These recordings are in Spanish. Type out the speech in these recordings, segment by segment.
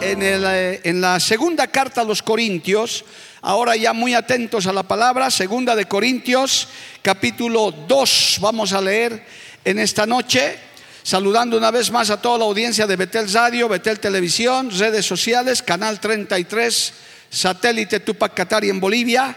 Eh, en la segunda carta a los Corintios, ahora ya muy atentos a la palabra, segunda de Corintios, capítulo 2, vamos a leer en esta noche. Saludando una vez más a toda la audiencia de Betel Radio, Betel Televisión, redes sociales, Canal 33, satélite Tupac Katari en Bolivia.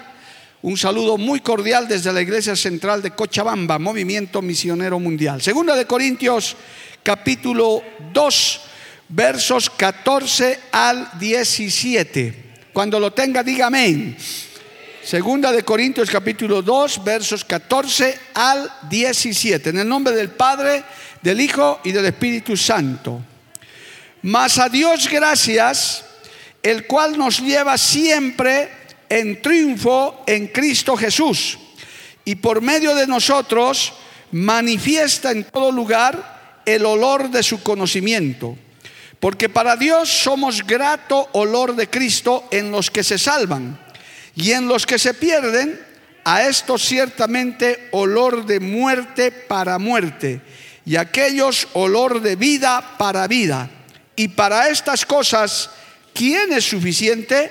Un saludo muy cordial desde la Iglesia Central de Cochabamba, Movimiento Misionero Mundial. Segunda de Corintios, capítulo 2, versos 14 al 17. Cuando lo tenga, diga. Segunda de Corintios capítulo 2, versos 14 al 17. En el nombre del Padre, del Hijo y del Espíritu Santo. Mas a Dios gracias, el cual nos lleva siempre en triunfo en Cristo Jesús. Y por medio de nosotros manifiesta en todo lugar el olor de su conocimiento. Porque para Dios somos grato olor de Cristo en los que se salvan y en los que se pierden, a estos ciertamente olor de muerte para muerte, y aquellos olor de vida para vida. Y para estas cosas, ¿quién es suficiente?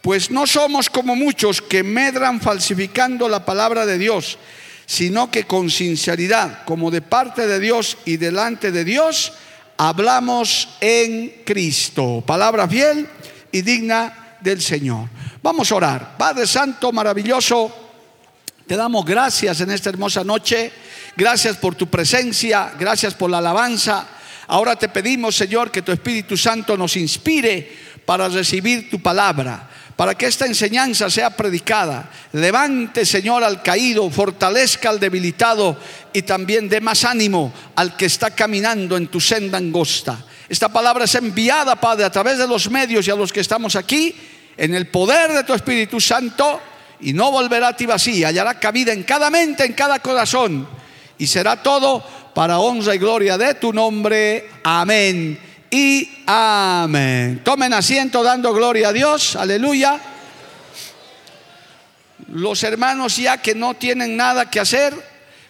Pues no somos como muchos que medran falsificando la palabra de Dios, sino que con sinceridad, como de parte de Dios y delante de Dios, hablamos en Cristo. Palabra fiel y digna del Señor. Vamos a orar. Padre Santo, maravilloso, te damos gracias en esta hermosa noche. Gracias por tu presencia, gracias por la alabanza. Ahora te pedimos, Señor, que tu Espíritu Santo nos inspire para recibir tu palabra, para que esta enseñanza sea predicada. Levante, Señor, al caído, fortalezca al debilitado y también dé más ánimo al que está caminando en tu senda angosta. Esta palabra es enviada, Padre, a través de los medios y a los que estamos aquí en el poder de tu Espíritu Santo y no volverá a ti vacía, hallará cabida en cada mente, en cada corazón y será todo para honra y gloria de tu nombre. Amén y amén. Tomen asiento dando gloria a Dios, aleluya. Los hermanos ya que no tienen nada que hacer,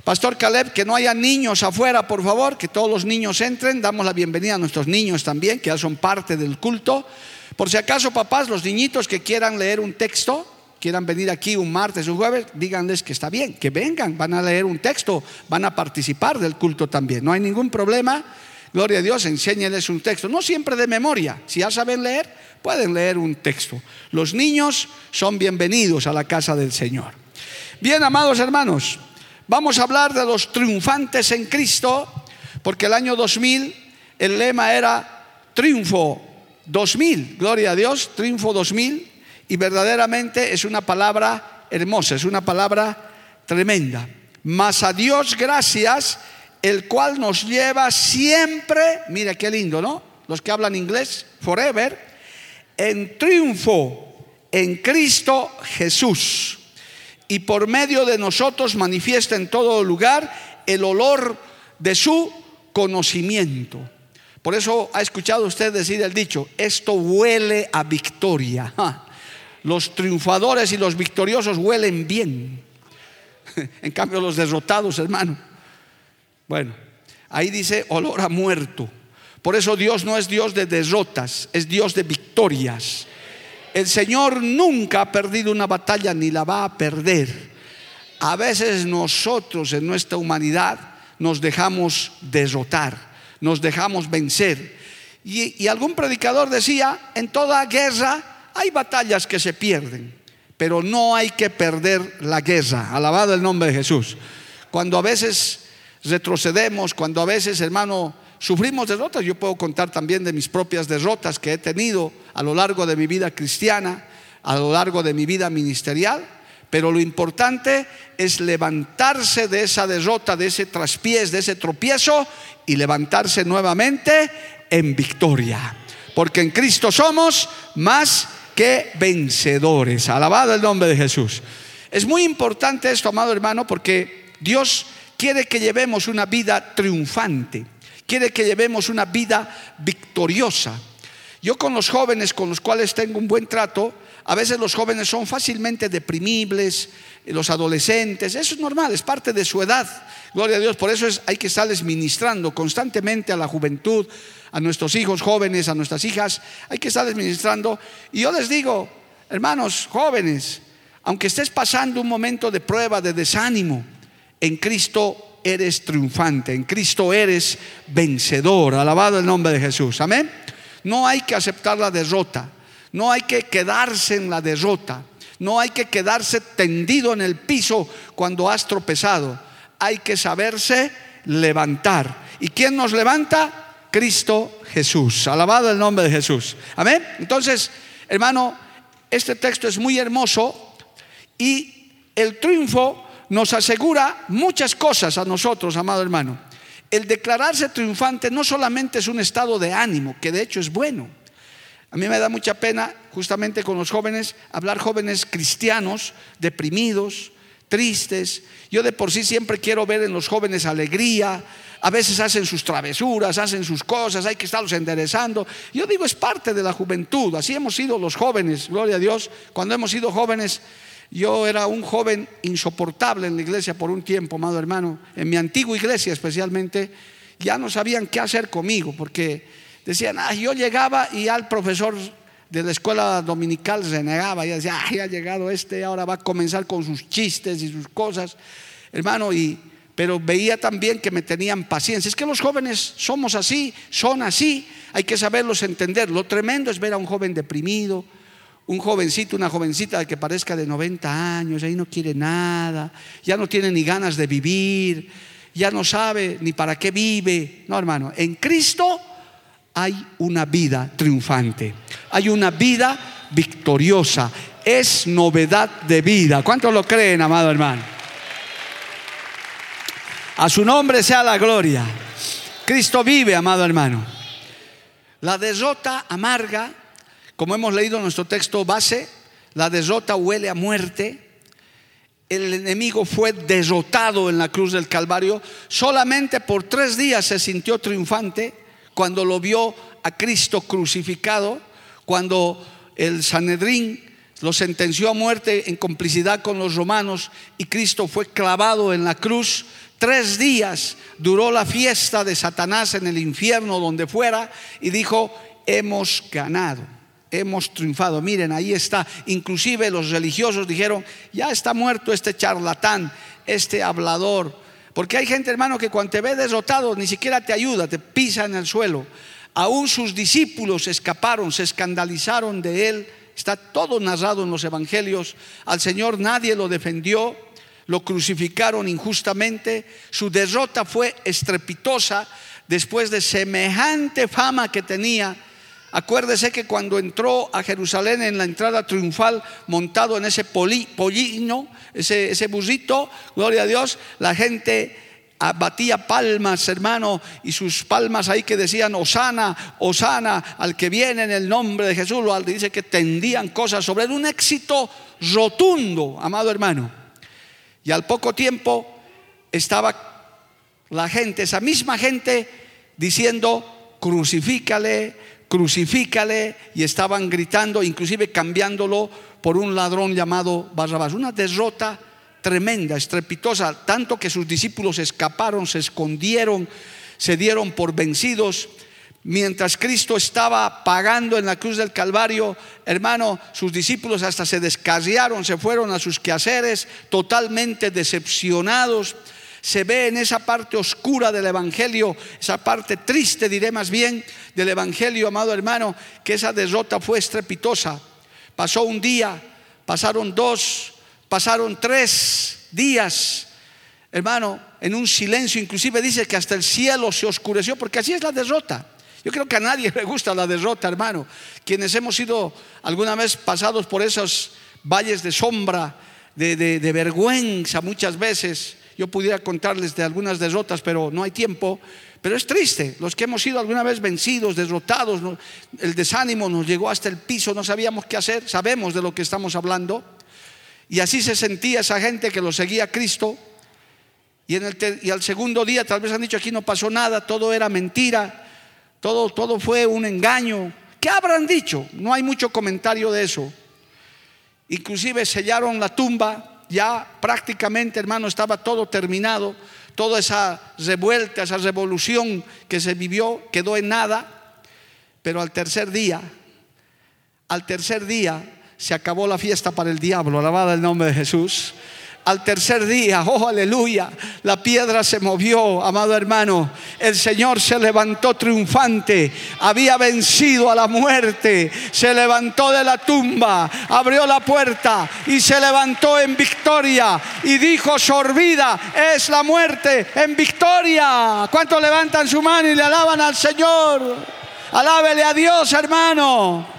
Pastor Caleb, que no haya niños afuera, por favor, que todos los niños entren. Damos la bienvenida a nuestros niños también, que ya son parte del culto. Por si acaso, papás, los niñitos que quieran leer un texto, quieran venir aquí un martes, un jueves, díganles que está bien, que vengan, van a leer un texto, van a participar del culto también. No hay ningún problema. Gloria a Dios, enséñenles un texto. No siempre de memoria. Si ya saben leer, pueden leer un texto. Los niños son bienvenidos a la casa del Señor. Bien, amados hermanos, vamos a hablar de los triunfantes en Cristo, porque el año 2000 el lema era triunfo 2000, gloria a Dios, triunfo 2000, y verdaderamente es una palabra hermosa, es una palabra tremenda. Mas a Dios gracias, el cual nos lleva siempre, mira qué lindo, ¿no? Los que hablan inglés, forever, en triunfo en Cristo Jesús. Y por medio de nosotros manifiesta en todo lugar el olor de su conocimiento. Por eso ha escuchado usted decir el dicho, esto huele a victoria. Los triunfadores y los victoriosos huelen bien. En cambio los derrotados, hermano. Bueno, ahí dice olor a muerto. Por eso Dios no es Dios de derrotas, es Dios de victorias. El Señor nunca ha perdido una batalla ni la va a perder. A veces nosotros en nuestra humanidad nos dejamos derrotar nos dejamos vencer. Y, y, algún predicador decía, en toda guerra hay batallas que se pierden, pero no hay que perder la guerra. Alabado el nombre de Jesús. Cuando a veces retrocedemos, cuando a veces, hermano, sufrimos derrotas, yo puedo contar también de mis propias derrotas que he tenido a lo largo de mi vida cristiana, a lo largo de mi vida ministerial, Pero lo importante es levantarse de esa derrota, de ese traspiés, de ese tropiezo y levantarse nuevamente en victoria. Porque en Cristo somos más que vencedores. Alabado el nombre de Jesús. Es muy importante esto, amado hermano, porque Dios quiere que llevemos una vida triunfante, quiere que llevemos una vida victoriosa. Yo con los jóvenes con los cuales tengo un buen trato, a veces los jóvenes son fácilmente deprimibles, los adolescentes, eso es normal, es parte de su edad. Gloria a Dios, por eso es, hay que estarles ministrando constantemente a la juventud, a nuestros hijos jóvenes, a nuestras hijas, hay que estarles ministrando. Y yo les digo, hermanos jóvenes, aunque estés pasando un momento de prueba, de desánimo, en Cristo eres triunfante, en Cristo eres vencedor. Alabado el nombre de Jesús. Amén. No hay que aceptar la derrota, no hay que quedarse en la derrota, no hay que quedarse tendido en el piso cuando has tropezado. Hay que saberse levantar. ¿Y quién nos levanta? Cristo Jesús. Alabado el nombre de Jesús. Amén. Entonces, hermano, este texto es muy hermoso y el triunfo nos asegura muchas cosas a nosotros, amado hermano. El declararse triunfante no solamente es un estado de ánimo, que de hecho es bueno. A mí me da mucha pena, justamente con los jóvenes, hablar jóvenes cristianos, deprimidos, tristes. Yo de por sí siempre quiero ver en los jóvenes alegría. A veces hacen sus travesuras, hacen sus cosas, hay que estarlos enderezando. Yo digo, es parte de la juventud. Así hemos sido los jóvenes, gloria a Dios. Cuando hemos sido jóvenes, yo era un joven insoportable en la iglesia por un tiempo, amado hermano, en mi antigua iglesia especialmente, ya no sabían qué hacer conmigo, porque decían, ah, yo llegaba y al profesor de la escuela dominical se negaba, y decía, ah, ya ha llegado este, ahora va a comenzar con sus chistes y sus cosas, hermano, y pero veía también que me tenían paciencia. Es que los jóvenes somos así, son así, hay que saberlos entender. Lo tremendo es ver a un joven deprimido, un jovencito, una jovencita que parezca de 90 años, ahí no quiere nada, ya no tiene ni ganas de vivir, ya no sabe ni para qué vive. No, hermano, en Cristo hay una vida triunfante, hay una vida victoriosa, es novedad de vida. ¿Cuántos lo creen, amado hermano? A su nombre sea la gloria. Cristo vive, amado hermano. La derrota amarga como hemos leído en nuestro texto base, la derrota huele a muerte. El enemigo fue derrotado en la cruz del Calvario. Solamente por tres días se sintió triunfante cuando lo vio a Cristo crucificado, cuando el Sanedrín lo sentenció a muerte en complicidad con los romanos y Cristo fue clavado en la cruz. Tres días duró la fiesta de Satanás en el infierno donde fuera y dijo, hemos ganado hemos triunfado. Miren, ahí está. Inclusive los religiosos dijeron, ya está muerto este charlatán, este hablador. Porque hay gente, hermano, que cuando te ve derrotado ni siquiera te ayuda, te pisa en el suelo. Aún sus discípulos escaparon, se escandalizaron de él. Está todo narrado en los evangelios. Al Señor nadie lo defendió, lo crucificaron injustamente. Su derrota fue estrepitosa después de semejante fama que tenía Acuérdese que cuando entró a Jerusalén en la entrada triunfal, montado en ese pollino, ese, ese burrito, gloria a Dios, la gente batía palmas, hermano, y sus palmas ahí que decían, Osana, Osana, al que viene en el nombre de Jesús, lo dice que tendían cosas sobre él, un éxito rotundo, amado hermano. Y al poco tiempo estaba la gente, esa misma gente, diciendo, crucifícale, crucifícale, y estaban gritando, inclusive cambiándolo por un ladrón llamado Barrabás. Una derrota tremenda, estrepitosa, tanto que sus discípulos escaparon, se escondieron, se dieron por vencidos. Mientras Cristo estaba pagando en la cruz del Calvario, hermano, sus discípulos hasta se descarriaron, se fueron a sus quehaceres, totalmente decepcionados se ve en esa parte oscura del Evangelio, esa parte triste, diré más bien, del Evangelio, amado hermano, que esa derrota fue estrepitosa. Pasó un día, pasaron dos, pasaron tres días, hermano, en un silencio, inclusive dice que hasta el cielo se oscureció, porque así es la derrota. Yo creo que a nadie le gusta la derrota, hermano. Quienes hemos sido alguna vez pasados por esos valles de sombra, de, de vergüenza muchas veces. Yo pudiera contarles de algunas derrotas, pero no hay tiempo. Pero es triste, los que hemos sido alguna vez vencidos, derrotados, el desánimo nos llegó hasta el piso, no sabíamos qué hacer, sabemos de lo que estamos hablando. Y así se sentía esa gente que lo seguía a Cristo. Y, en el y al segundo día tal vez han dicho aquí no pasó nada, todo era mentira, todo, todo fue un engaño. ¿Qué habrán dicho? No hay mucho comentario de eso. Inclusive sellaron la tumba, ya prácticamente hermano estaba todo terminado toda esa revuelta, esa revolución que se vivió quedó en nada, pero al tercer día, al tercer día se acabó la fiesta para el diablo, alabada el nombre de Jesús al tercer día, oh aleluya, la piedra se movió, amado hermano. El Señor se levantó triunfante, había vencido a la muerte, se levantó de la tumba, abrió la puerta y se levantó en victoria y dijo, sorbida es la muerte en victoria. ¿Cuántos levantan su mano y le alaban al Señor? Alábele a Dios, hermano.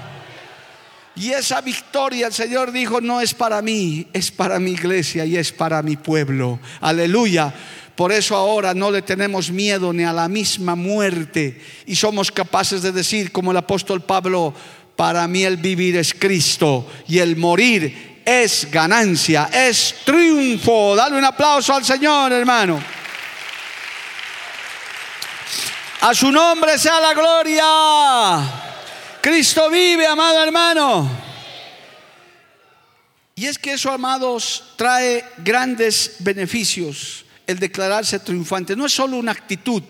Y esa victoria el Señor dijo, no es para mí, es para mi iglesia y es para mi pueblo. Aleluya. Por eso ahora no le tenemos miedo ni a la misma muerte y somos capaces de decir, como el apóstol Pablo, para mí el vivir es Cristo y el morir es ganancia, es triunfo. Dale un aplauso al Señor, hermano. A su nombre sea la gloria. Cristo vive, amado hermano. Y es que eso, amados, trae grandes beneficios, el declararse triunfante. No es solo una actitud,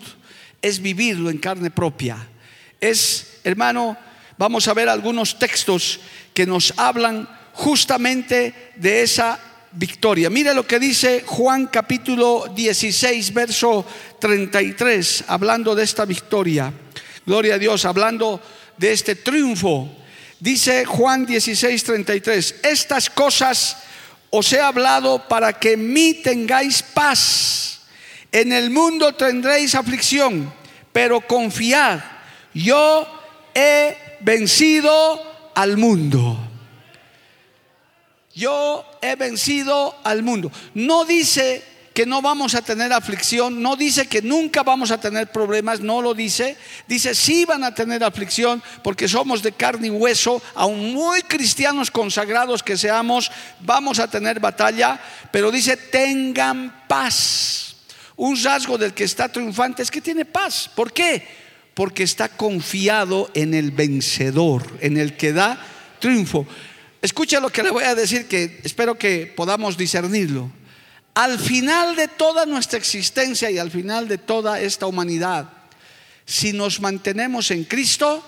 es vivirlo en carne propia. Es, hermano, vamos a ver algunos textos que nos hablan justamente de esa victoria. Mire lo que dice Juan capítulo 16, verso 33, hablando de esta victoria. Gloria a Dios, hablando de este triunfo. Dice Juan 16, 33, estas cosas os he hablado para que en mí tengáis paz. En el mundo tendréis aflicción, pero confiad, yo he vencido al mundo. Yo he vencido al mundo. No dice que no vamos a tener aflicción, no dice que nunca vamos a tener problemas, no lo dice, dice sí van a tener aflicción porque somos de carne y hueso, aun muy cristianos consagrados que seamos, vamos a tener batalla, pero dice tengan paz. Un rasgo del que está triunfante es que tiene paz. ¿Por qué? Porque está confiado en el vencedor, en el que da triunfo. Escucha lo que le voy a decir que espero que podamos discernirlo al final de toda nuestra existencia y al final de toda esta humanidad, si nos mantenemos en Cristo,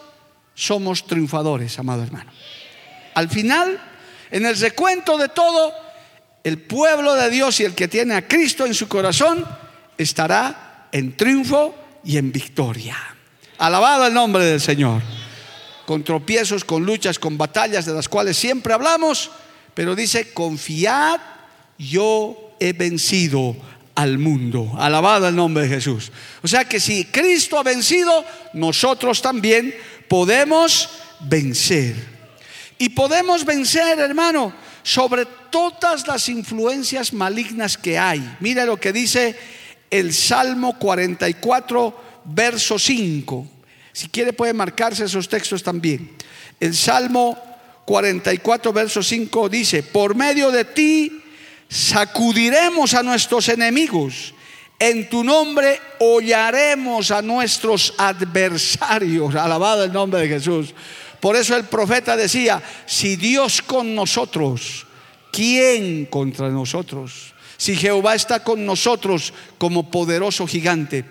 somos triunfadores, amado hermano. Al final, en el recuento de todo, el pueblo de Dios y el que tiene a Cristo en su corazón estará en triunfo y en victoria. Alabado el nombre del Señor. Con tropiezos, con luchas, con batallas de las cuales siempre hablamos, pero dice, confiad, yo he vencido al mundo. Alabado el nombre de Jesús. O sea que si Cristo ha vencido, nosotros también podemos vencer. Y podemos vencer, hermano, sobre todas las influencias malignas que hay. Mira lo que dice el Salmo 44, verso 5. Si quiere puede marcarse esos textos también. El Salmo 44, verso 5 dice, por medio de ti sacudiremos a nuestros enemigos. En tu nombre hollaremos a nuestros adversarios. Alabado el nombre de Jesús. Por eso el profeta decía, si Dios con nosotros, ¿quién contra nosotros? Si Jehová está con nosotros como poderoso gigante.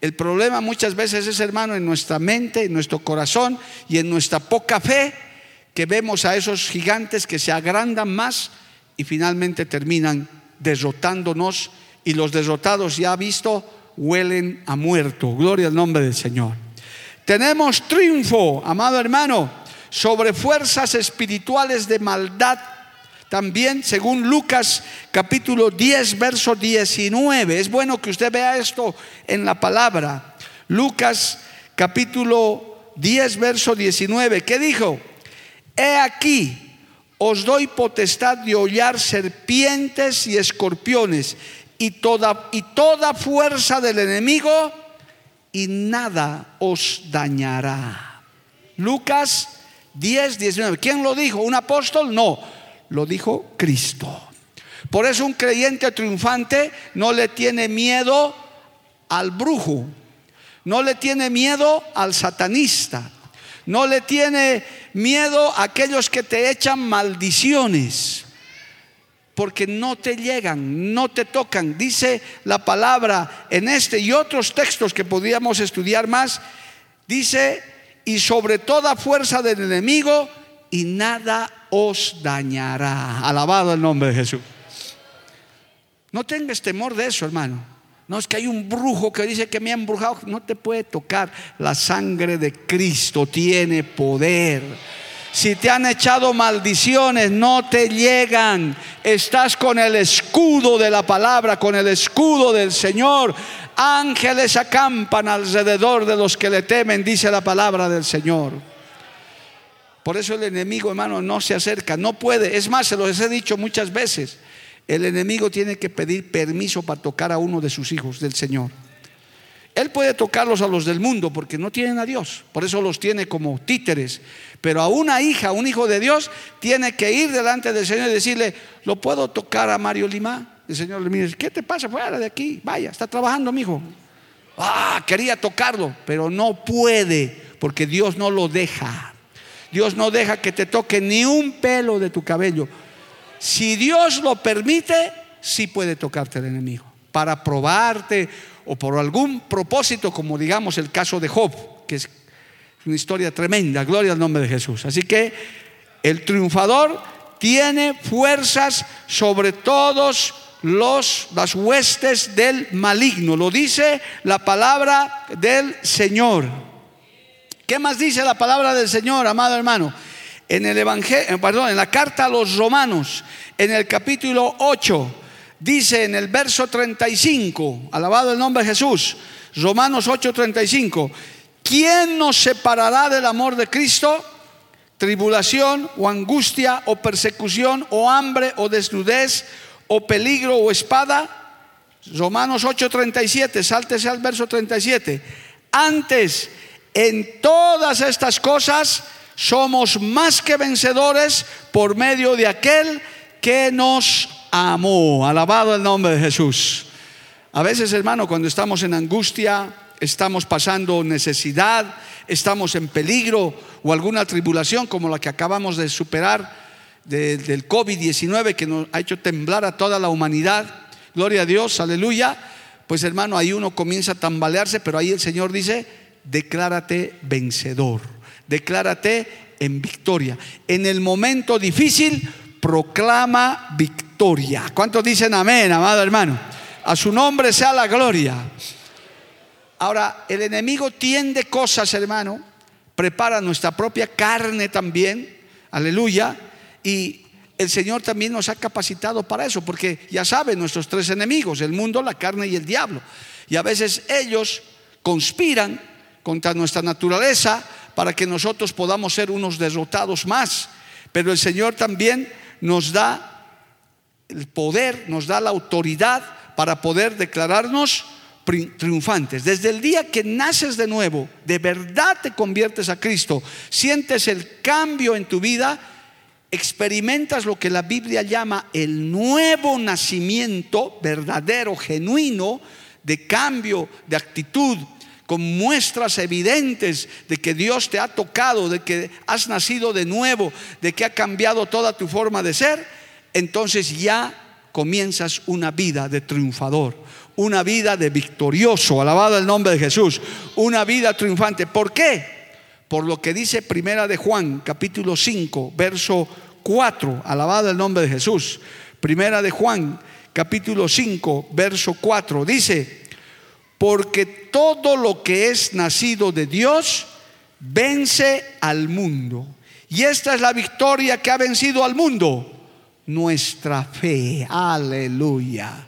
El problema muchas veces es, hermano, en nuestra mente, en nuestro corazón y en nuestra poca fe, que vemos a esos gigantes que se agrandan más y finalmente terminan derrotándonos y los derrotados ya visto huelen a muerto. Gloria al nombre del Señor. Tenemos triunfo, amado hermano, sobre fuerzas espirituales de maldad. También, según Lucas capítulo 10, verso 19. Es bueno que usted vea esto en la palabra. Lucas capítulo 10, verso 19. ¿Qué dijo? He aquí os doy potestad de hollar serpientes y escorpiones y toda, y toda fuerza del enemigo y nada os dañará. Lucas 10, 19. ¿Quién lo dijo? ¿Un apóstol? No, lo dijo Cristo. Por eso un creyente triunfante no le tiene miedo al brujo, no le tiene miedo al satanista, no le tiene miedo a aquellos que te echan maldiciones, porque no te llegan, no te tocan. Dice la palabra en este y otros textos que podríamos estudiar más, dice, y sobre toda fuerza del enemigo, y nada os dañará. Alabado el nombre de Jesús. No tengas temor de eso, hermano. No es que hay un brujo que dice que me ha embrujado. No te puede tocar. La sangre de Cristo tiene poder. Si te han echado maldiciones, no te llegan. Estás con el escudo de la palabra, con el escudo del Señor. Ángeles acampan alrededor de los que le temen, dice la palabra del Señor. Por eso el enemigo, hermano, no se acerca, no puede. Es más, se los he dicho muchas veces. El enemigo tiene que pedir permiso para tocar a uno de sus hijos del Señor. Él puede tocarlos a los del mundo porque no tienen a Dios, por eso los tiene como títeres. Pero a una hija, un hijo de Dios, tiene que ir delante del Señor y decirle, ¿lo puedo tocar a Mario Lima? El Señor le dice, ¿qué te pasa? Fuera de aquí, vaya, está trabajando mi hijo. Ah, quería tocarlo, pero no puede porque Dios no lo deja. Dios no deja que te toque ni un pelo de tu cabello. Si Dios lo permite, sí puede tocarte el enemigo para probarte o por algún propósito, como digamos el caso de Job, que es una historia tremenda, gloria al nombre de Jesús. Así que el triunfador tiene fuerzas sobre todos los las huestes del maligno, lo dice la palabra del Señor. ¿Qué más dice la palabra del Señor, amado hermano? En el evangelio, eh, perdón, en la carta a los romanos, en el capítulo 8, dice en el verso 35, alabado el nombre de Jesús, Romanos 8:35, ¿quién nos separará del amor de Cristo? Tribulación o angustia o persecución o hambre o desnudez o peligro o espada. Romanos 8:37, sáltese al verso 37. Antes, en todas estas cosas, somos más que vencedores por medio de aquel que nos amó. Alabado el nombre de Jesús. A veces, hermano, cuando estamos en angustia, estamos pasando necesidad, estamos en peligro o alguna tribulación como la que acabamos de superar del COVID-19 que nos ha hecho temblar a toda la humanidad. Gloria a Dios, aleluya. Pues hermano, ahí uno comienza a tambalearse, pero ahí el Señor dice, declárate vencedor declárate en victoria. En el momento difícil, proclama victoria. ¿Cuántos dicen amén, amado hermano? A su nombre sea la gloria. Ahora, el enemigo tiende cosas, hermano, prepara nuestra propia carne también, aleluya, y el Señor también nos ha capacitado para eso, porque ya saben nuestros tres enemigos, el mundo, la carne y el diablo. Y a veces ellos conspiran contra nuestra naturaleza para que nosotros podamos ser unos derrotados más. Pero el Señor también nos da el poder, nos da la autoridad para poder declararnos triunfantes. Desde el día que naces de nuevo, de verdad te conviertes a Cristo, sientes el cambio en tu vida, experimentas lo que la Biblia llama el nuevo nacimiento verdadero, genuino, de cambio de actitud, con muestras evidentes de que Dios te ha tocado, de que has nacido de nuevo, de que ha cambiado toda tu forma de ser, entonces ya comienzas una vida de triunfador, una vida de victorioso, alabado el nombre de Jesús, una vida triunfante. ¿Por qué? Por lo que dice Primera de Juan, capítulo 5, verso 4, alabado el nombre de Jesús. Primera de Juan, capítulo 5, verso 4, dice, porque todo lo que es nacido de Dios vence al mundo. Y esta es la victoria que ha vencido al mundo, nuestra fe. Aleluya.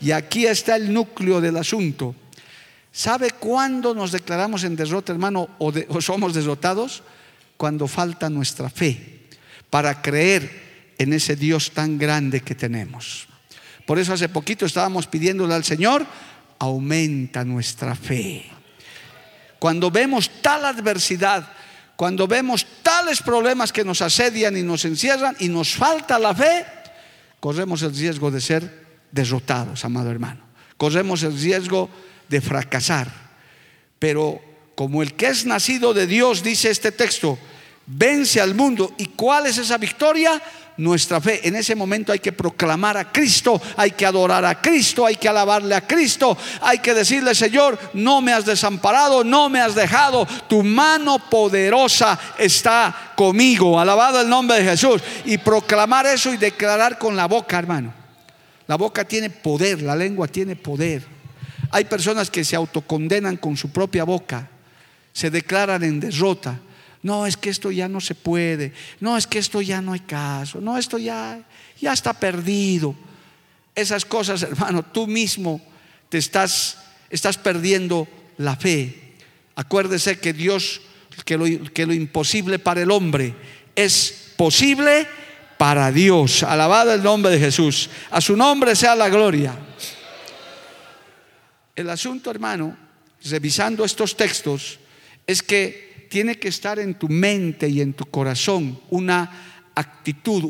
Y aquí está el núcleo del asunto. ¿Sabe cuándo nos declaramos en derrota, hermano, o, somos derrotados? Cuando falta nuestra fe para creer en ese Dios tan grande que tenemos. Por eso hace poquito estábamos pidiéndole al Señor, aumenta nuestra fe. Cuando vemos tal adversidad, cuando vemos tales problemas que nos asedian y nos encierran y nos falta la fe, corremos el riesgo de ser derrotados, amado hermano. Corremos el riesgo de fracasar. Pero como el que es nacido de Dios, dice este texto, vence al mundo. ¿Y cuál es esa victoria? Nuestra fe. En ese momento hay que proclamar a Cristo, hay que adorar a Cristo, hay que alabarle a Cristo, hay que decirle, Señor, no me has desamparado, no me has dejado, tu mano poderosa está conmigo. Alabado el nombre de Jesús. Y proclamar eso y declarar con la boca, hermano. La boca tiene poder, la lengua tiene poder. Hay personas que se autocondenan con su propia boca, se declaran en derrota. No, es que esto ya no se puede. No, es que esto ya no hay caso. No, esto ya, ya está perdido. Esas cosas, hermano, tú mismo te estás, estás perdiendo la fe. Acuérdese que Dios, que lo, que lo imposible para el hombre es posible para Dios. Alabado el nombre de Jesús. A su nombre sea la gloria. El asunto, hermano, revisando estos textos, es que tiene que estar en tu mente y en tu corazón una actitud,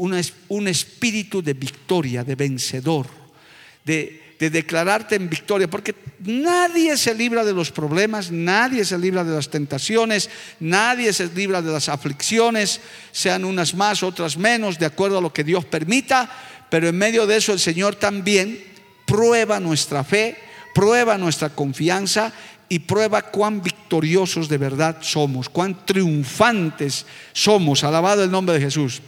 un espíritu de victoria, de vencedor, de, de declararte en victoria, porque nadie se libra de los problemas, nadie se libra de las tentaciones, nadie se libra de las aflicciones, sean unas más, otras menos, de acuerdo a lo que Dios permita, pero en medio de eso el Señor también prueba nuestra fe, prueba nuestra confianza y prueba cuán victoriosos de verdad somos, cuán triunfantes somos. Alabado el nombre de Jesús.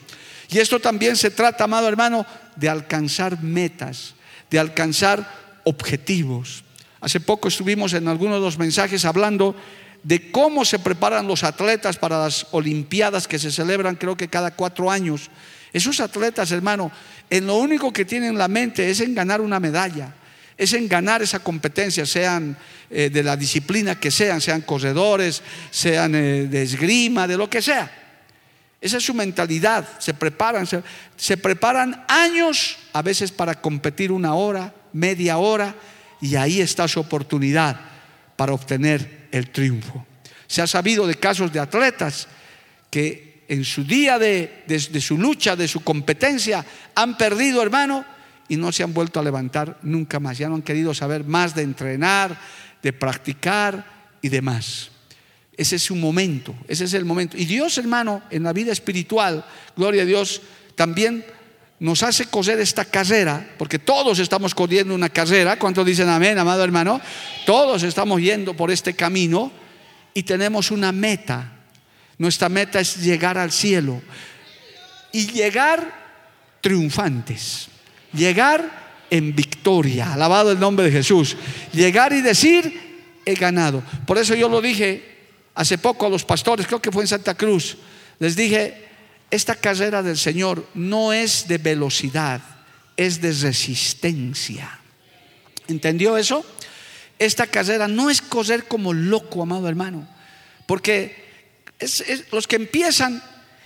Y esto también se trata, amado hermano, de alcanzar metas, de alcanzar objetivos. Hace poco estuvimos en algunos de los mensajes hablando de cómo se preparan los atletas para las Olimpiadas que se celebran creo que cada cuatro años. Esos atletas, hermano, en lo único que tienen la mente es en ganar una medalla es en ganar esa competencia, sean eh, de la disciplina que sean, sean corredores, sean eh, de esgrima, de lo que sea. Esa es su mentalidad, se preparan, se, preparan años a veces para competir una hora, media hora, y ahí está su oportunidad para obtener el triunfo. Se ha sabido de casos de atletas que en su día de, de, su lucha, de su competencia, han perdido, hermano, y no se han vuelto a levantar nunca más. Ya no han querido saber más de entrenar, de practicar y demás. Ese es su momento, ese es el momento. Y Dios, hermano, en la vida espiritual, gloria a Dios, también nos hace coser esta carrera, porque todos estamos corriendo una carrera. ¿Cuántos dicen amén, amado hermano? Todos estamos yendo por este camino y tenemos una meta. Nuestra meta es llegar al cielo y llegar triunfantes llegar en victoria, alabado el nombre de Jesús, llegar y decir, he ganado. Por eso yo lo dije hace poco a los pastores, creo que fue en Santa Cruz, les dije, esta carrera del Señor no es de velocidad, es de resistencia. ¿Entendió eso? Esta carrera no es correr como loco, amado hermano, porque los que empiezan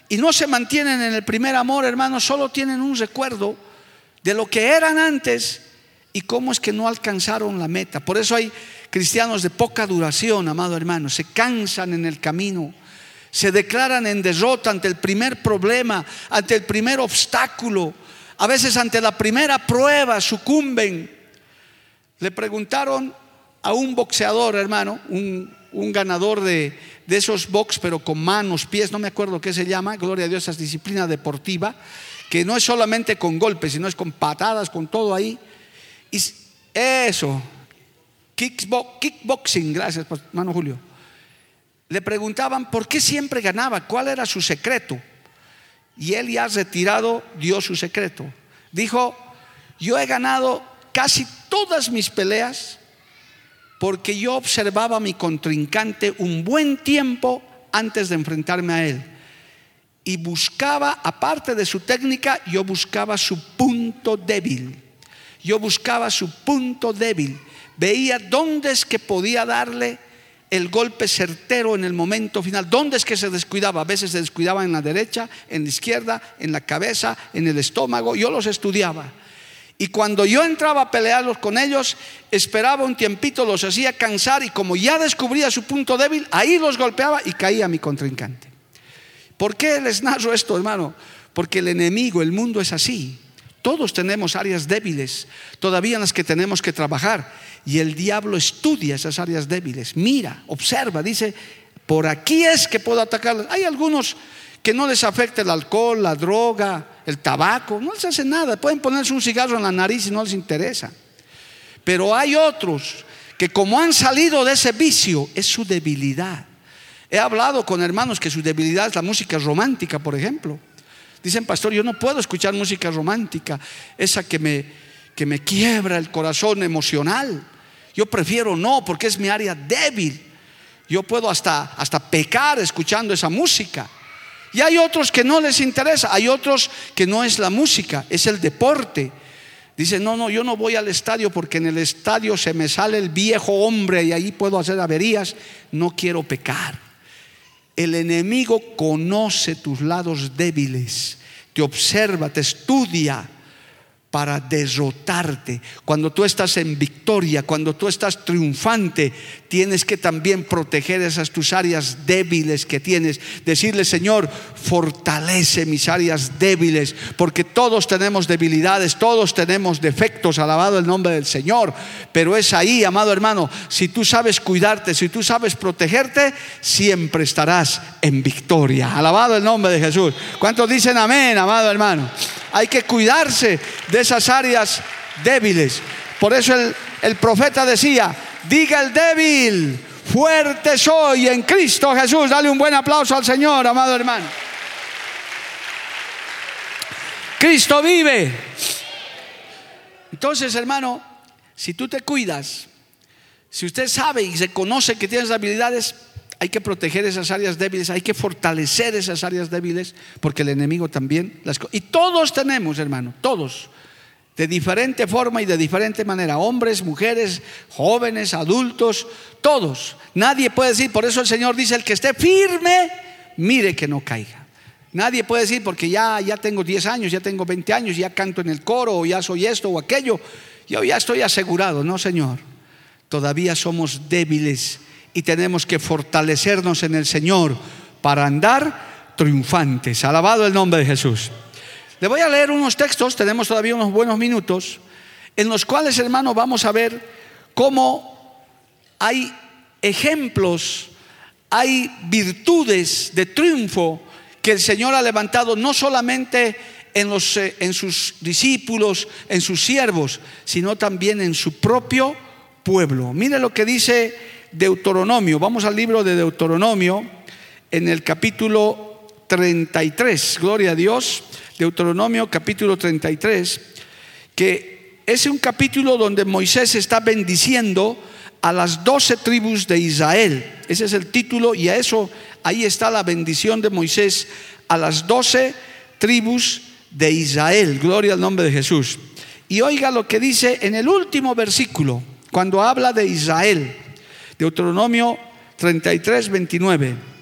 y no se mantienen en el primer amor, hermano, solo tienen un recuerdo de lo que eran antes y cómo es que no alcanzaron la meta. Por eso hay cristianos de poca duración, amado hermano, se cansan en el camino, se declaran en derrota ante el primer problema, ante el primer obstáculo, a veces ante la primera prueba sucumben. Le preguntaron a un boxeador, hermano, un, ganador de, de, esos box, pero con manos, pies, no me acuerdo qué se llama, gloria a Dios, esa disciplina deportiva que no es solamente con golpes, sino es con patadas, con todo ahí. Y eso, kickboxing, gracias, hermano Julio. Le preguntaban por qué siempre ganaba, cuál era su secreto. Y él ya retirado dio su secreto. Dijo, yo he ganado casi todas mis peleas porque yo observaba a mi contrincante un buen tiempo antes de enfrentarme a él y buscaba, aparte de su técnica, yo buscaba su punto débil. Yo buscaba su punto débil. Veía dónde es que podía darle el golpe certero en el momento final. ¿Dónde es que se descuidaba? A veces se descuidaba en la derecha, en la izquierda, en la cabeza, en el estómago. Yo los estudiaba. Y cuando yo entraba a pelearlos con ellos, esperaba un tiempito, los hacía cansar y como ya descubría su punto débil, ahí los golpeaba y caía mi contrincante. ¿Por qué les narro esto, hermano? Porque el enemigo, el mundo es así. Todos tenemos áreas débiles, todavía en las que tenemos que trabajar. Y el diablo estudia esas áreas débiles, mira, observa, dice, por aquí es que puedo atacarlas. Hay algunos que no les afecta el alcohol, la droga, el tabaco, no les hace nada. Pueden ponerse un cigarro en la nariz y no les interesa. Pero hay otros que como han salido de ese vicio, es su debilidad. He hablado con hermanos que su debilidad es la música romántica, por ejemplo. Dicen, pastor, yo no puedo escuchar música romántica, esa que me, que me quiebra el corazón emocional. Yo prefiero no, porque es mi área débil. Yo puedo hasta, hasta pecar escuchando esa música. Y hay otros que no les interesa, hay otros que no es la música, es el deporte. Dicen, no, no, yo no voy al estadio porque en el estadio se me sale el viejo hombre y ahí puedo hacer averías, no quiero pecar. El enemigo conoce tus lados débiles, te observa, te estudia para derrotarte. Cuando tú estás en victoria, cuando tú estás triunfante, tienes que también proteger esas tus áreas débiles que tienes. Decirle, Señor, fortalece mis áreas débiles, porque todos tenemos debilidades, todos tenemos defectos, alabado el nombre del Señor. Pero es ahí, amado hermano, si tú sabes cuidarte, si tú sabes protegerte, siempre estarás en victoria. Alabado el nombre de Jesús. ¿Cuántos dicen amén, amado hermano? Hay que cuidarse de esas áreas débiles. Por eso el, profeta decía, diga el débil, fuerte soy en Cristo Jesús. Dale un buen aplauso al Señor, amado hermano. Cristo vive. Entonces, hermano, si tú te cuidas, si usted sabe y se conoce que tienes habilidades, hay que proteger esas áreas débiles, hay que fortalecer esas áreas débiles, porque el enemigo también las... Y todos tenemos, hermano, todos, de diferente forma y de diferente manera, hombres, mujeres, jóvenes, adultos, todos. Nadie puede decir, por eso el Señor dice, el que esté firme, mire que no caiga. Nadie puede decir, porque ya, ya tengo 10 años, ya tengo 20 años, ya canto en el coro, o ya soy esto o aquello, yo ya estoy asegurado, no, Señor. Todavía somos débiles y tenemos que fortalecernos en el Señor para andar triunfantes. Alabado el nombre de Jesús. Le voy a leer unos textos, tenemos todavía unos buenos minutos, en los cuales, hermano, vamos a ver cómo hay ejemplos, hay virtudes de triunfo que el Señor ha levantado no solamente en, los, eh, en sus discípulos, en sus siervos, sino también en su propio pueblo. Mire lo que dice Deuteronomio. Vamos al libro de Deuteronomio en el capítulo 33. Gloria a Dios. Deuteronomio capítulo 33, que es un capítulo donde Moisés está bendiciendo a las doce tribus de Israel. Ese es el título y a eso ahí está la bendición de Moisés a las doce tribus de Israel. Gloria al nombre de Jesús. Y oiga lo que dice en el último versículo, cuando habla de Israel. Deuteronomio 33, 29.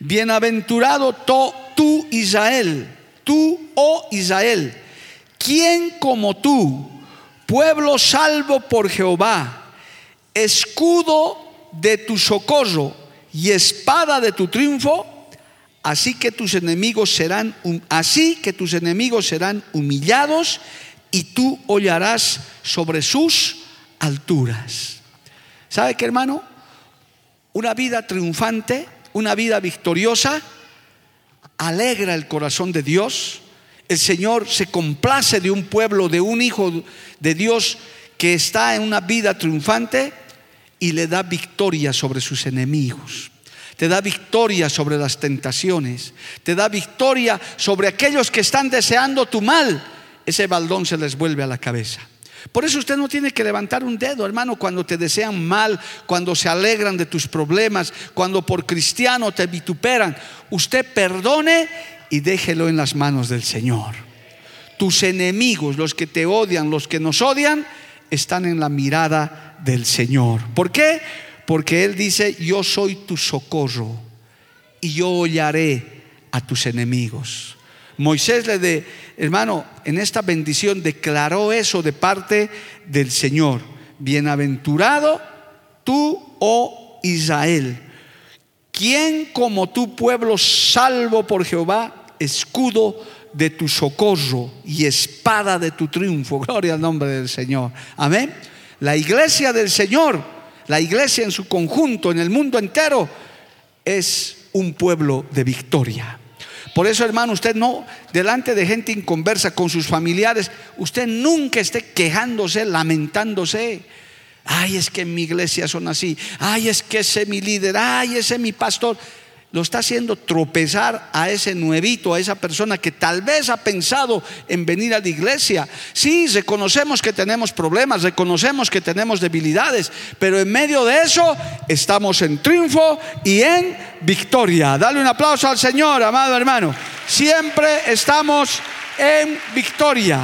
Bienaventurado tú, Israel, tú, oh Israel, ¿quién como tú, pueblo salvo por Jehová, escudo de tu socorro y espada de tu triunfo? Así que tus enemigos serán así que tus enemigos serán humillados y tú hollarás sobre sus alturas. ¿Sabe qué, hermano? Una vida triunfante, una vida victoriosa, alegra el corazón de Dios. El Señor se complace de un pueblo, de un hijo de Dios que está en una vida triunfante y le da victoria sobre sus enemigos. Te da victoria sobre las tentaciones. Te da victoria sobre aquellos que están deseando tu mal. Ese baldón se les vuelve a la cabeza. Por eso usted no tiene que levantar un dedo, hermano, cuando te desean mal, cuando se alegran de tus problemas, cuando por cristiano te vituperan. Usted perdone y déjelo en las manos del Señor. Tus enemigos, los que te odian, los que nos odian, están en la mirada del Señor. ¿Por qué? porque Él dice, yo soy tu socorro y yo hollaré a tus enemigos. Moisés le de, hermano, en esta bendición declaró eso de parte del Señor. Bienaventurado tú, oh Israel. ¿Quién como tu pueblo salvo por Jehová, escudo de tu socorro y espada de tu triunfo? Gloria al nombre del Señor. Amén. La iglesia del Señor, la iglesia en su conjunto, en el mundo entero, es un pueblo de victoria. Por eso, hermano, usted no, delante de gente inconversa con sus familiares, usted nunca esté quejándose, lamentándose. Ay, es que en mi iglesia son así. Ay, es que ese es mi líder. Ay, ese es mi pastor. Lo está haciendo tropezar a ese nuevito, a esa persona que tal vez ha pensado en venir a la iglesia. Sí, reconocemos que tenemos problemas, reconocemos que tenemos debilidades, pero en medio de eso estamos en triunfo y en victoria. Dale un aplauso al Señor, amado hermano. Siempre estamos en victoria.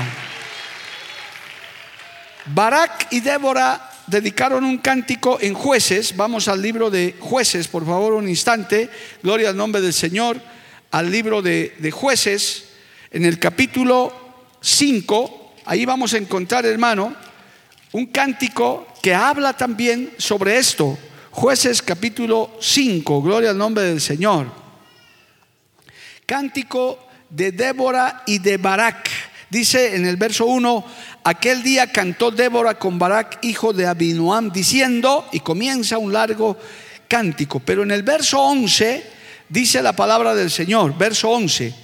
Barak y Débora dedicaron un cántico en jueces. Vamos al libro de jueces, por favor, un instante. Gloria al nombre del Señor. Al libro de, jueces, en el capítulo 5, ahí vamos a encontrar, hermano, un cántico que habla también sobre esto. Jueces capítulo 5, gloria al nombre del Señor. Cántico de Débora y de Barak. Dice en el verso 1, aquel día cantó Débora con Barak, hijo de Abinoam, diciendo, y comienza un largo cántico, pero en el verso 11 dice la palabra del Señor, verso 11,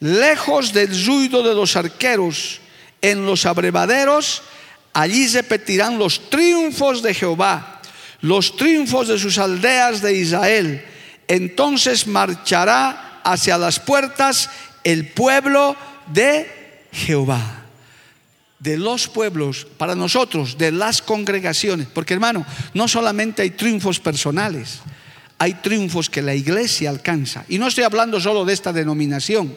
lejos del ruido de los arqueros en los abrevaderos, allí repetirán los triunfos de Jehová, los triunfos de sus aldeas de Israel. Entonces marchará hacia las puertas el pueblo de Jehová. De los pueblos, para nosotros, de las congregaciones. Porque hermano, no solamente hay triunfos personales, hay triunfos que la iglesia alcanza. Y no estoy hablando solo de esta denominación.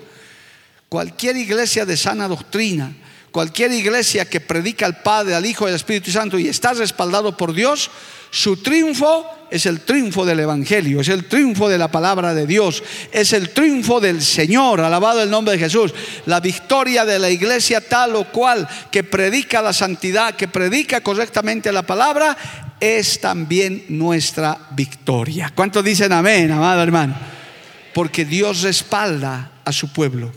Cualquier iglesia de sana doctrina, cualquier iglesia que predica al Padre, al Hijo y al Espíritu Santo y está respaldado por Dios, su triunfo es el triunfo del Evangelio, es el triunfo de la palabra de Dios, es el triunfo del Señor, alabado el nombre de Jesús, la victoria de la iglesia tal o cual que predica la santidad, que predica correctamente la palabra, es también nuestra victoria. ¿Cuántos dicen amén, amado hermano? Porque Dios respalda a su pueblo.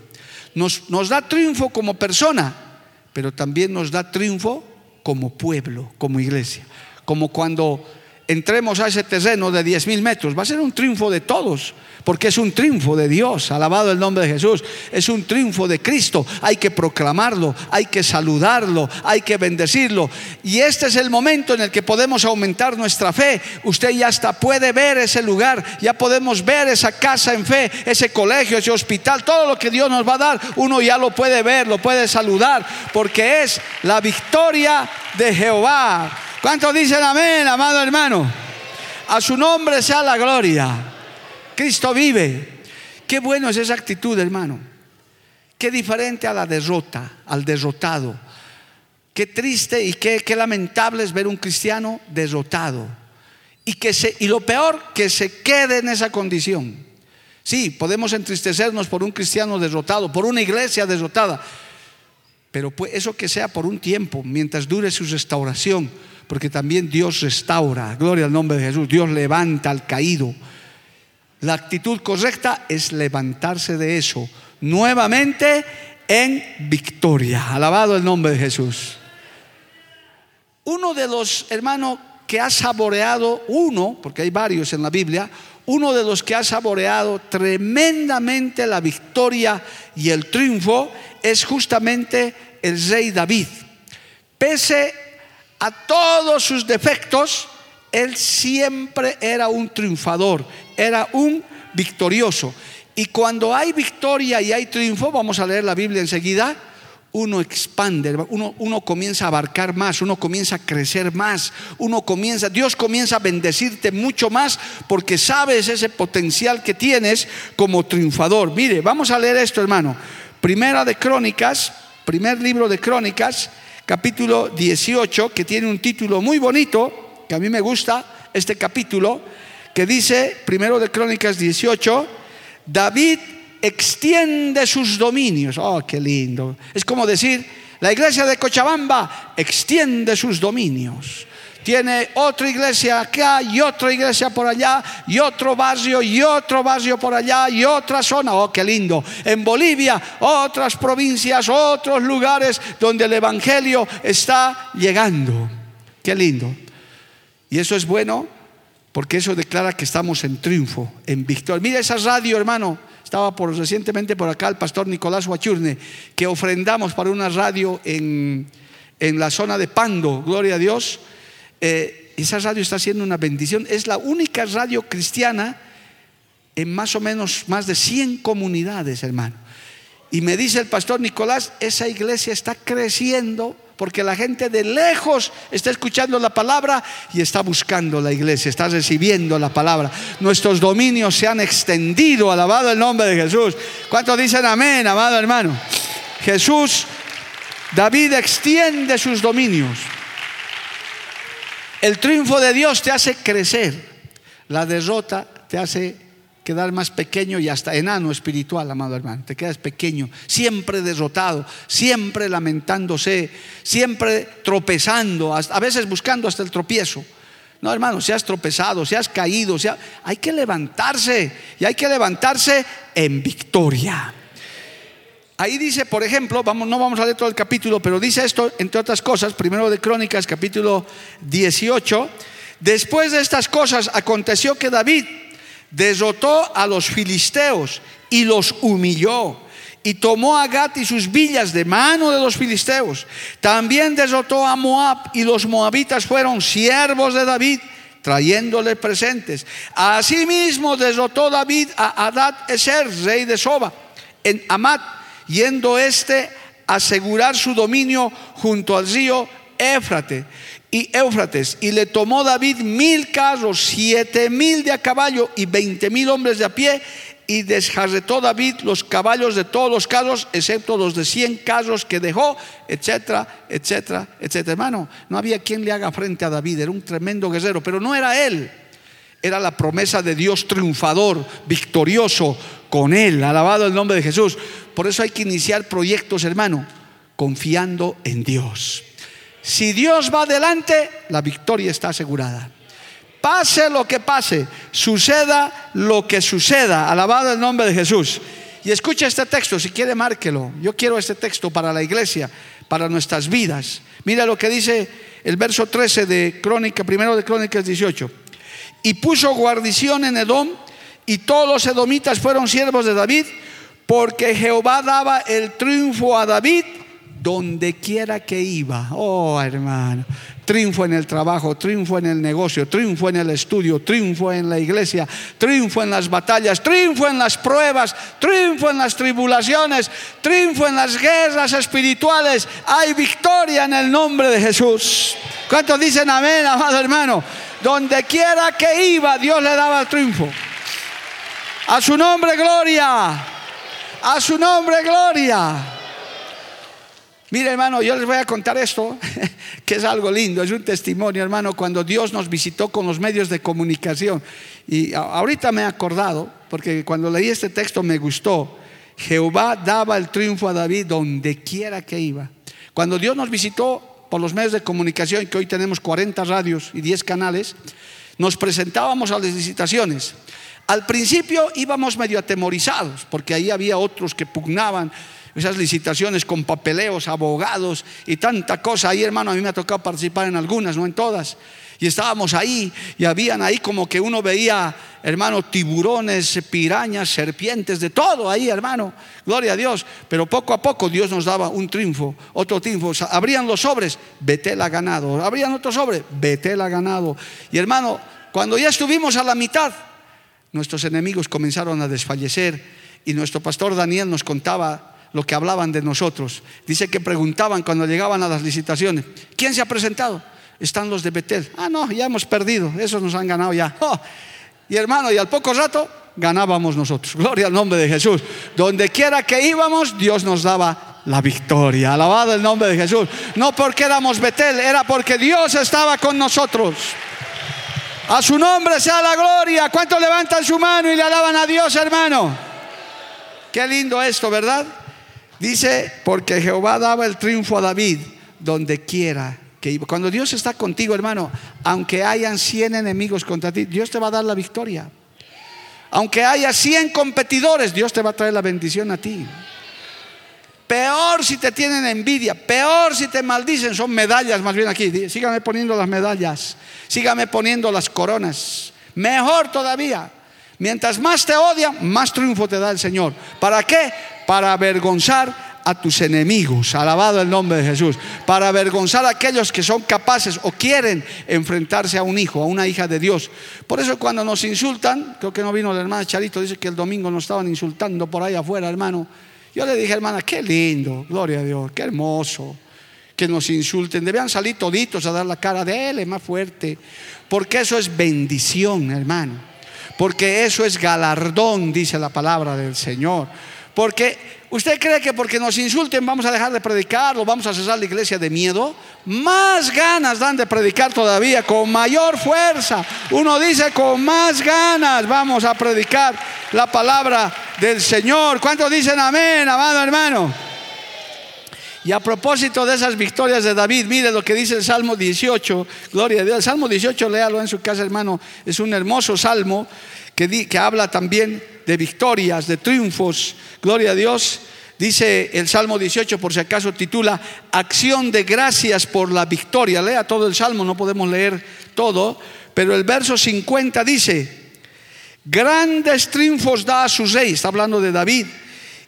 Nos, nos da triunfo como persona, pero también nos da triunfo como pueblo, como iglesia. Como cuando entremos a ese terreno de 10 mil metros, va a ser un triunfo de todos, porque es un triunfo de Dios, alabado el nombre de Jesús, es un triunfo de Cristo, hay que proclamarlo, hay que saludarlo, hay que bendecirlo. Y este es el momento en el que podemos aumentar nuestra fe. Usted ya hasta puede ver ese lugar, ya podemos ver esa casa en fe, ese colegio, ese hospital, todo lo que Dios nos va a dar, uno ya lo puede ver, lo puede saludar, porque es la victoria de Jehová. ¿Cuántos dicen amén, amado hermano? A su nombre sea la gloria. Cristo vive. Qué bueno es esa actitud, hermano. Qué diferente a la derrota, al derrotado. Qué triste y qué, qué lamentable es ver un cristiano derrotado. Y, que se, y lo peor, que se quede en esa condición. Sí, podemos entristecernos por un cristiano derrotado, por una iglesia derrotada, pero pues eso que sea por un tiempo, mientras dure su restauración porque también Dios restaura. Gloria al nombre de Jesús. Dios levanta al caído. La actitud correcta es levantarse de eso nuevamente en victoria. Alabado el nombre de Jesús. Uno de los hermanos que ha saboreado, uno, porque hay varios en la Biblia, uno de los que ha saboreado tremendamente la victoria y el triunfo es justamente el rey David. Pese a todos sus defectos, él siempre era un triunfador, era un victorioso. Y cuando hay victoria y hay triunfo, vamos a leer la Biblia enseguida, uno expande, uno, uno, comienza a abarcar más, uno comienza a crecer más, uno comienza, Dios comienza a bendecirte mucho más porque sabes ese potencial que tienes como triunfador. Mire, vamos a leer esto, hermano. Primera de Crónicas, primer libro de Crónicas, capítulo 18, que tiene un título muy bonito, que a mí me gusta, este capítulo que dice, primero de Crónicas 18, David extiende sus dominios. Oh, qué lindo. Es como decir, la iglesia de Cochabamba extiende sus dominios. Tiene otra iglesia acá y otra iglesia por allá y otro barrio y otro barrio por allá y otra zona. Oh, qué lindo. En Bolivia, otras provincias, otros lugares donde el Evangelio está llegando. Qué lindo. Y eso es bueno porque eso declara que estamos en triunfo, en victoria. Mira esa radio, hermano. Estaba por, recientemente por acá el pastor Nicolás Huachurne, que ofrendamos para una radio en, en la zona de Pando, gloria a Dios. Eh, esa radio está haciendo una bendición. Es la única radio cristiana en más o menos más de 100 comunidades, hermano. Y me dice el pastor Nicolás, esa iglesia está creciendo porque la gente de lejos está escuchando la palabra y está buscando la iglesia, está recibiendo la palabra. Nuestros dominios se han extendido, alabado el nombre de Jesús. ¿Cuántos dicen amén, amado hermano? Jesús, David extiende sus dominios. El triunfo de Dios te hace crecer, la derrota te hace quedar más pequeño y hasta enano espiritual, amado hermano. Te quedas pequeño, siempre derrotado, siempre lamentándose, siempre tropezando, a veces buscando hasta el tropiezo. No, hermano, si has tropezado, si has caído, hay que levantarse y hay que levantarse en victoria. Ahí dice, por ejemplo, vamos, no vamos a leer todo el capítulo, pero dice esto, entre otras cosas, primero de Crónicas, capítulo 18. Después de estas cosas aconteció que David derrotó a los filisteos y los humilló. Y tomó a Gat y sus villas de mano de los filisteos. También derrotó a Moab y los moabitas fueron siervos de David, trayéndole presentes. Asimismo derrotó David a Adad Eser, rey de Soba, en Amat, yendo este a asegurar su dominio junto al río Éfrate y Éufrates, y le tomó David mil carros, siete mil de a caballo y veinte mil hombres de a pie, y desjarretó David los caballos de todos los carros, excepto los de cien carros que dejó, etcétera, etcétera, etcétera. Hermano, no había quien le haga frente a David, era un tremendo guerrero, pero no era él, era la promesa de Dios triunfador, victorioso con él, alabado el nombre de Jesús. Por eso hay que iniciar proyectos, hermano, confiando en Dios. Si Dios va adelante, la victoria está asegurada. Pase lo que pase, suceda lo que suceda, alabado el nombre de Jesús. Y escucha este texto, si quiere márquelo. Yo quiero este texto para la iglesia, para nuestras vidas. Mira lo que dice el verso 13 de Crónica, primero de Crónicas 18. Y puso guarnición en Edom, y todos los edomitas fueron siervos de David, porque Jehová daba el triunfo a David donde quiera que iba. Oh, hermano. Triunfo en el trabajo, triunfo en el negocio, triunfo en el estudio, triunfo en la iglesia, triunfo en las batallas, triunfo en las pruebas, triunfo en las tribulaciones, triunfo en las guerras espirituales. Hay victoria en el nombre de Jesús. ¿Cuántos dicen amén, amado hermano? Donde quiera que iba, Dios le daba el triunfo. A su nombre, gloria. A su nombre, gloria. Mire, hermano, yo les voy a contar esto, que es algo lindo, es un testimonio, hermano, cuando Dios nos visitó con los medios de comunicación. Y ahorita me he acordado, porque cuando leí este texto me gustó. Jehová daba el triunfo a David donde quiera que iba. Cuando Dios nos visitó por los medios de comunicación, que hoy tenemos 40 radios y 10 canales, nos presentábamos a las licitaciones. Al principio íbamos medio atemorizados, porque ahí había otros que pugnaban esas licitaciones con papeleos, abogados y tanta cosa. Ahí, hermano, a mí me ha tocado participar en algunas, no en todas. Y estábamos ahí y habían ahí como que uno veía, hermano, tiburones, pirañas, serpientes, de todo ahí, hermano. Gloria a Dios. Pero poco a poco Dios nos daba un triunfo, otro triunfo. abrían los sobres, Betel ha ganado. Abrían otro sobre, Betel ha ganado. Y hermano, cuando ya estuvimos a la mitad, nuestros enemigos comenzaron a desfallecer y nuestro pastor Daniel nos contaba lo que hablaban de nosotros. Dice que preguntaban cuando llegaban a las licitaciones, ¿quién se ha presentado? Están los de Betel. Ah, no, ya hemos perdido, esos nos han ganado ya. Oh, y hermano, y al poco rato ganábamos nosotros. Gloria al nombre de Jesús. Donde quiera que íbamos, Dios nos daba la victoria. Alabado el nombre de Jesús. No porque éramos Betel, era porque Dios estaba con nosotros. A su nombre sea la gloria. ¿Cuántos levantan su mano y le alaban a Dios, hermano? Qué lindo esto, ¿verdad? Dice, porque Jehová daba el triunfo a David donde quiera que. Cuando Dios está contigo, hermano, aunque hayan 100 enemigos contra ti, Dios te va a dar la victoria. Aunque haya 100 competidores, Dios te va a traer la bendición a ti. Peor si te tienen envidia, peor si te maldicen, son medallas más bien aquí. Sígame poniendo las medallas, sígame poniendo las coronas. Mejor todavía. Mientras más te odian, más triunfo te da el Señor. ¿Para qué? Para avergonzar a tus enemigos, alabado el nombre de Jesús, para avergonzar a aquellos que son capaces o quieren enfrentarse a un hijo, a una hija de Dios. Por eso cuando nos insultan, creo que no vino la hermana Charito, dice que el domingo nos estaban insultando por ahí afuera, hermano. Yo le dije, hermana, qué lindo, gloria a Dios, qué hermoso que nos insulten. Debían salir toditos a dar la cara de él, más fuerte. Porque eso es bendición, hermano. Porque eso es galardón, dice la palabra del Señor. Porque usted cree que porque nos insulten vamos a dejar de predicar, o vamos a cesar la iglesia de miedo. Más ganas dan de predicar todavía, con mayor fuerza. Uno dice, con más ganas vamos a predicar la palabra del Señor. ¿Cuántos dicen amén, amado hermano? Y a propósito de esas victorias de David, mire lo que dice el Salmo 18, gloria a Dios. El Salmo 18, léalo en su casa, hermano, es un hermoso salmo que, que habla también de victorias, de triunfos, gloria a Dios. Dice el Salmo 18, por si acaso titula Acción de gracias por la victoria. Lea todo el Salmo, no podemos leer todo, pero el verso 50 dice, Grandes triunfos da a su rey, está hablando de David,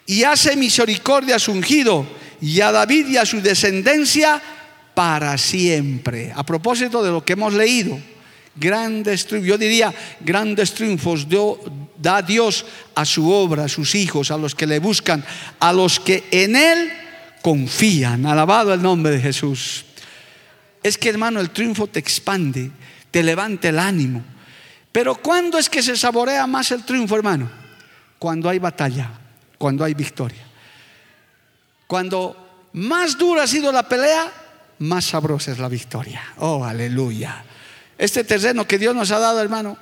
y hace misericordia a su ungido, y a David y a su descendencia para siempre. A propósito de lo que hemos leído, grandes triunfos, yo diría grandes triunfos da Dios a su obra, a sus hijos, a los que le buscan, a los que en Él confían. Alabado el nombre de Jesús. Es que hermano, el triunfo te expande, te levanta el ánimo. Pero ¿cuándo es que se saborea más el triunfo, hermano? Cuando hay batalla, cuando hay victoria. Cuando más dura ha sido la pelea, más sabrosa es la victoria. Oh, aleluya. Este terreno que Dios nos ha dado, hermano,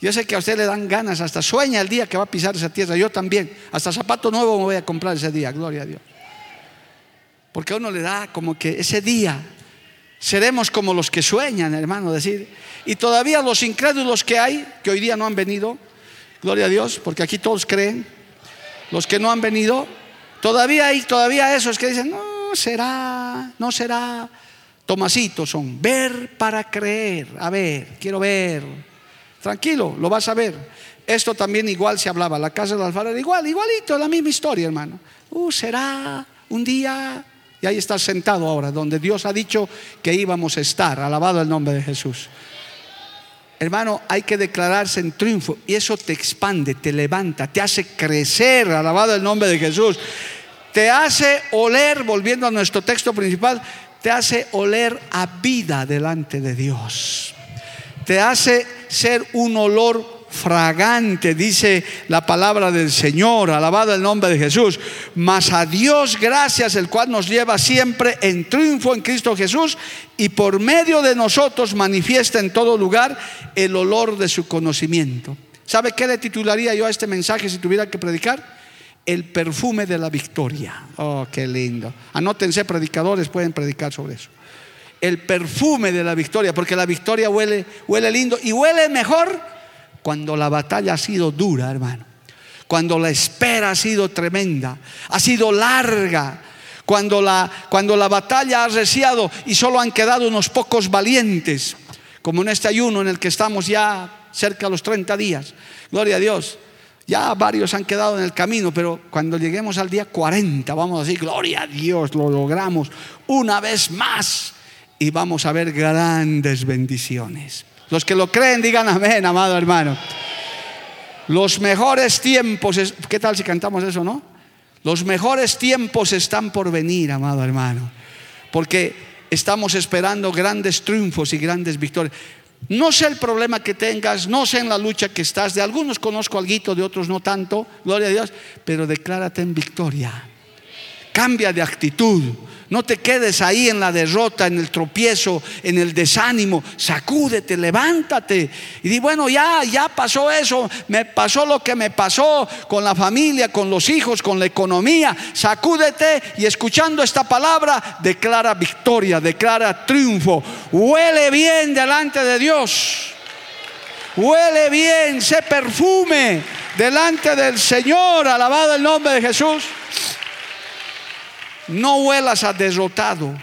yo sé que a usted le dan ganas, hasta sueña el día que va a pisar esa tierra. Yo también, hasta zapato nuevo me voy a comprar ese día, gloria a Dios. Porque a uno le da como que ese día seremos como los que sueñan, hermano, decir. Y todavía los incrédulos que hay, que hoy día no han venido, gloria a Dios, porque aquí todos creen, los que no han venido, todavía hay, todavía esos que dicen, no será, no será. Tomasitos son, ver para creer, a ver, quiero ver. Tranquilo, lo vas a ver. Esto también igual se hablaba, la casa del alfarero, igual, igualito, la misma historia, hermano. Uh, será un día y ahí estás sentado ahora, donde Dios ha dicho que íbamos a estar. Alabado el nombre de Jesús. Hermano, hay que declararse en triunfo y eso te expande, te levanta, te hace crecer. Alabado el nombre de Jesús. Te hace oler, volviendo a nuestro texto principal, te hace oler a vida delante de Dios. Te hace ser un olor fragante, dice la palabra del Señor, alabado el nombre de Jesús. Mas a Dios gracias, el cual nos lleva siempre en triunfo en Cristo Jesús y por medio de nosotros manifiesta en todo lugar el olor de su conocimiento. ¿Sabe qué le titularía yo a este mensaje si tuviera que predicar? El perfume de la victoria. Oh, qué lindo. Anótense, predicadores pueden predicar sobre eso el perfume de la victoria, porque la victoria huele, huele lindo y huele mejor cuando la batalla ha sido dura, hermano. Cuando la espera ha sido tremenda, ha sido larga. Cuando la, cuando la batalla ha reciado y solo han quedado unos pocos valientes, como en este ayuno en el que estamos ya cerca de los 30 días. Gloria a Dios. Ya varios han quedado en el camino, pero cuando lleguemos al día 40, vamos a decir, gloria a Dios, lo logramos una vez más y vamos a ver grandes bendiciones. Los que lo creen, digan amén, amado hermano. Los mejores tiempos, ¿qué tal si cantamos eso, no? Los mejores tiempos están por venir, amado hermano. Porque estamos esperando grandes triunfos y grandes victorias. No sé el problema que tengas, no sé en la lucha que estás. De algunos conozco algo, de otros no tanto, gloria a Dios. Pero declárate en victoria. Cambia de actitud. No te quedes ahí en la derrota, en el tropiezo, en el desánimo. Sacúdete, levántate. Y di, bueno, ya, ya pasó eso. Me pasó lo que me pasó con la familia, con los hijos, con la economía. Sacúdete y escuchando esta palabra, declara victoria, declara triunfo. Huele bien delante de Dios. Huele bien, se perfume delante del Señor. Alabado el nombre de Jesús. No huelas a derrotado,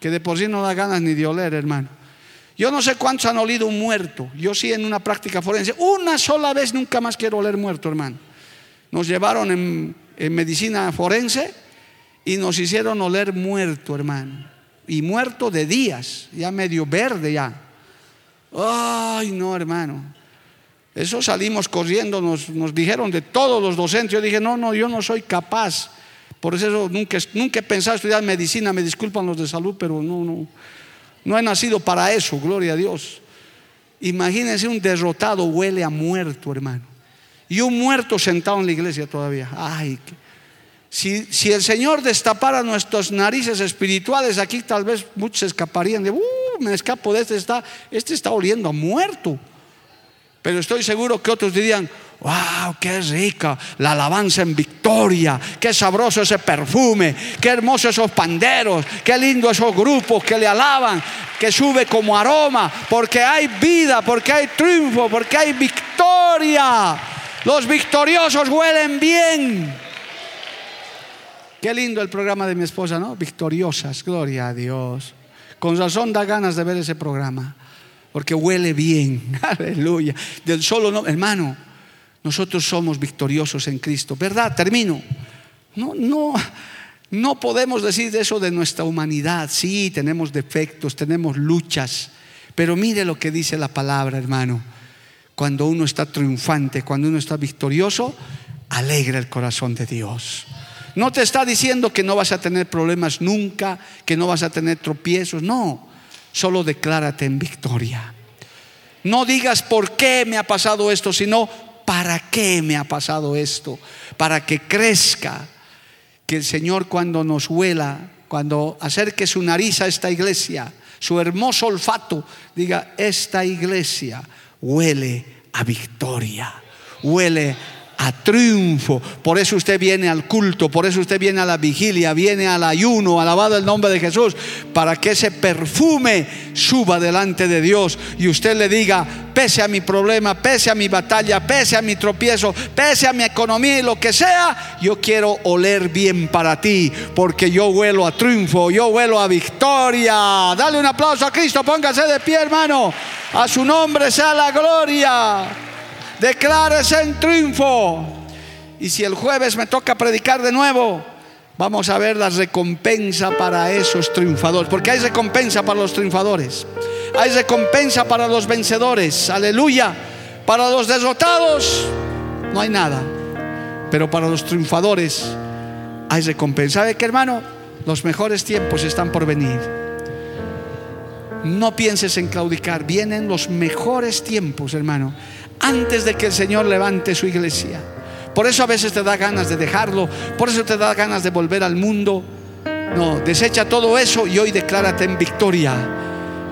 que de por sí no da ganas ni de oler, hermano. Yo no sé cuántos han olido un muerto. Yo sí en una práctica forense. Una sola vez nunca más quiero oler muerto, hermano. Nos llevaron en, medicina forense y nos hicieron oler muerto, hermano. Y muerto de días, ya medio verde ya. Ay, no, hermano. Eso salimos corriendo, nos, nos dijeron de todos los docentes. Yo dije, no, no, yo no soy capaz. Por eso nunca, nunca he pensado estudiar medicina, me disculpan los de salud, pero no, no, no he nacido para eso, gloria a Dios. Imagínense un derrotado huele a muerto, hermano. Y un muerto sentado en la iglesia todavía. Ay, si, si, el Señor destapara nuestras narices espirituales, aquí tal vez muchos escaparían de, uh, me escapo de este, está, este está oliendo a muerto. Pero estoy seguro que otros dirían, wow, qué rica la alabanza en victoria, qué sabroso ese perfume, qué hermoso esos panderos, qué lindo esos grupos que le alaban, que sube como aroma, porque hay vida, porque hay triunfo, porque hay victoria. Los victoriosos huelen bien. Qué lindo el programa de mi esposa, ¿no? Victoriosas, gloria a Dios. Con razón da ganas de ver ese programa porque huele bien. Aleluya. Del solo no, hermano, nosotros somos victoriosos en Cristo, ¿verdad? Termino. No, no, no podemos decir eso de nuestra humanidad. Sí, tenemos defectos, tenemos luchas, pero mire lo que dice la palabra, hermano. Cuando uno está triunfante, cuando uno está victorioso, alegra el corazón de Dios. No te está diciendo que no vas a tener problemas nunca, que no vas a tener tropiezos, no solo declárate en victoria. No digas por qué me ha pasado esto, sino para qué me ha pasado esto. Para que crezca. Que el Señor cuando nos huela, cuando acerque su nariz a esta iglesia, su hermoso olfato, diga, esta iglesia huele a victoria, huele a triunfo. Por eso usted viene al culto, por eso usted viene a la vigilia, viene al ayuno, alabado el nombre de Jesús, para que ese perfume suba delante de Dios y usted le diga, pese a mi problema, pese a mi batalla, pese a mi tropiezo, pese a mi economía y lo que sea, yo quiero oler bien para ti, porque yo huelo a triunfo, yo huelo a victoria. Dale un aplauso a Cristo, póngase de pie, hermano. A su nombre sea la gloria. Declárese en triunfo. Y si el jueves me toca predicar de nuevo, vamos a ver la recompensa para esos triunfadores. Porque hay recompensa para los triunfadores. Hay recompensa para los vencedores. Aleluya. Para los derrotados no hay nada. Pero para los triunfadores hay recompensa. ¿Sabe qué, hermano? Los mejores tiempos están por venir. No pienses en claudicar. Vienen los mejores tiempos, hermano antes de que el Señor levante su iglesia. Por eso a veces te da ganas de dejarlo, por eso te da ganas de volver al mundo. No, desecha todo eso y hoy declárate en victoria.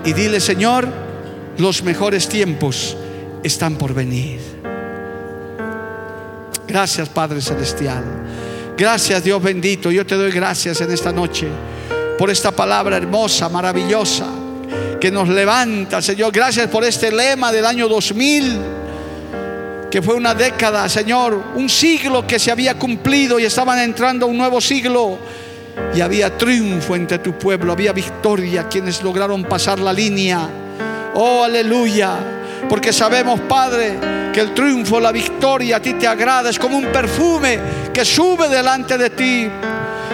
Y dile, Señor, los mejores tiempos están por venir. Gracias, Padre Celestial. Gracias, Dios bendito. Yo te doy gracias en esta noche por esta palabra hermosa, maravillosa, que nos levanta, Señor. Gracias por este lema del año 2000 que fue una década, Señor, un siglo que se había cumplido y estaban entrando a un nuevo siglo. Y había triunfo entre tu pueblo, había victoria, quienes lograron pasar la línea. Oh, aleluya. Porque sabemos, Padre, que el triunfo, la victoria a ti te agrada, es como un perfume que sube delante de ti.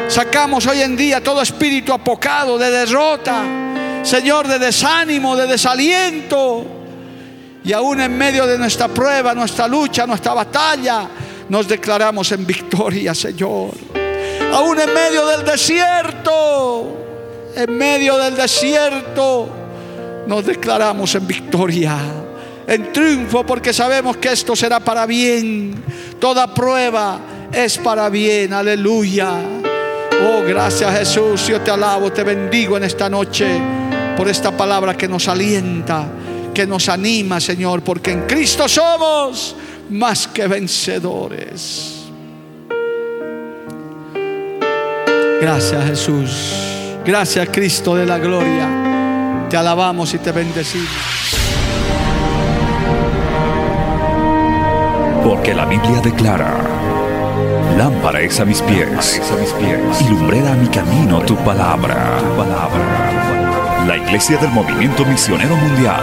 Sacamos hoy en día todo espíritu apocado de derrota, Señor, de desánimo, de desaliento. Y aún en medio de nuestra prueba, nuestra lucha, nuestra batalla, nos declaramos en victoria, Señor. Aún en medio del desierto, en medio del desierto, nos declaramos en victoria, en triunfo, porque sabemos que esto será para bien. Toda prueba es para bien, aleluya. Oh, gracias Jesús. Yo te alabo, te bendigo en esta noche por esta palabra que nos alienta, que nos anima, Señor, porque en Cristo somos más que vencedores. Gracias Jesús. Gracias Cristo de la gloria. Te alabamos y te bendecimos. Porque la Biblia declara, lámpara es a mis pies, a mis pies y lumbrera a mi camino tu palabra. tu palabra. La Iglesia del Movimiento Misionero Mundial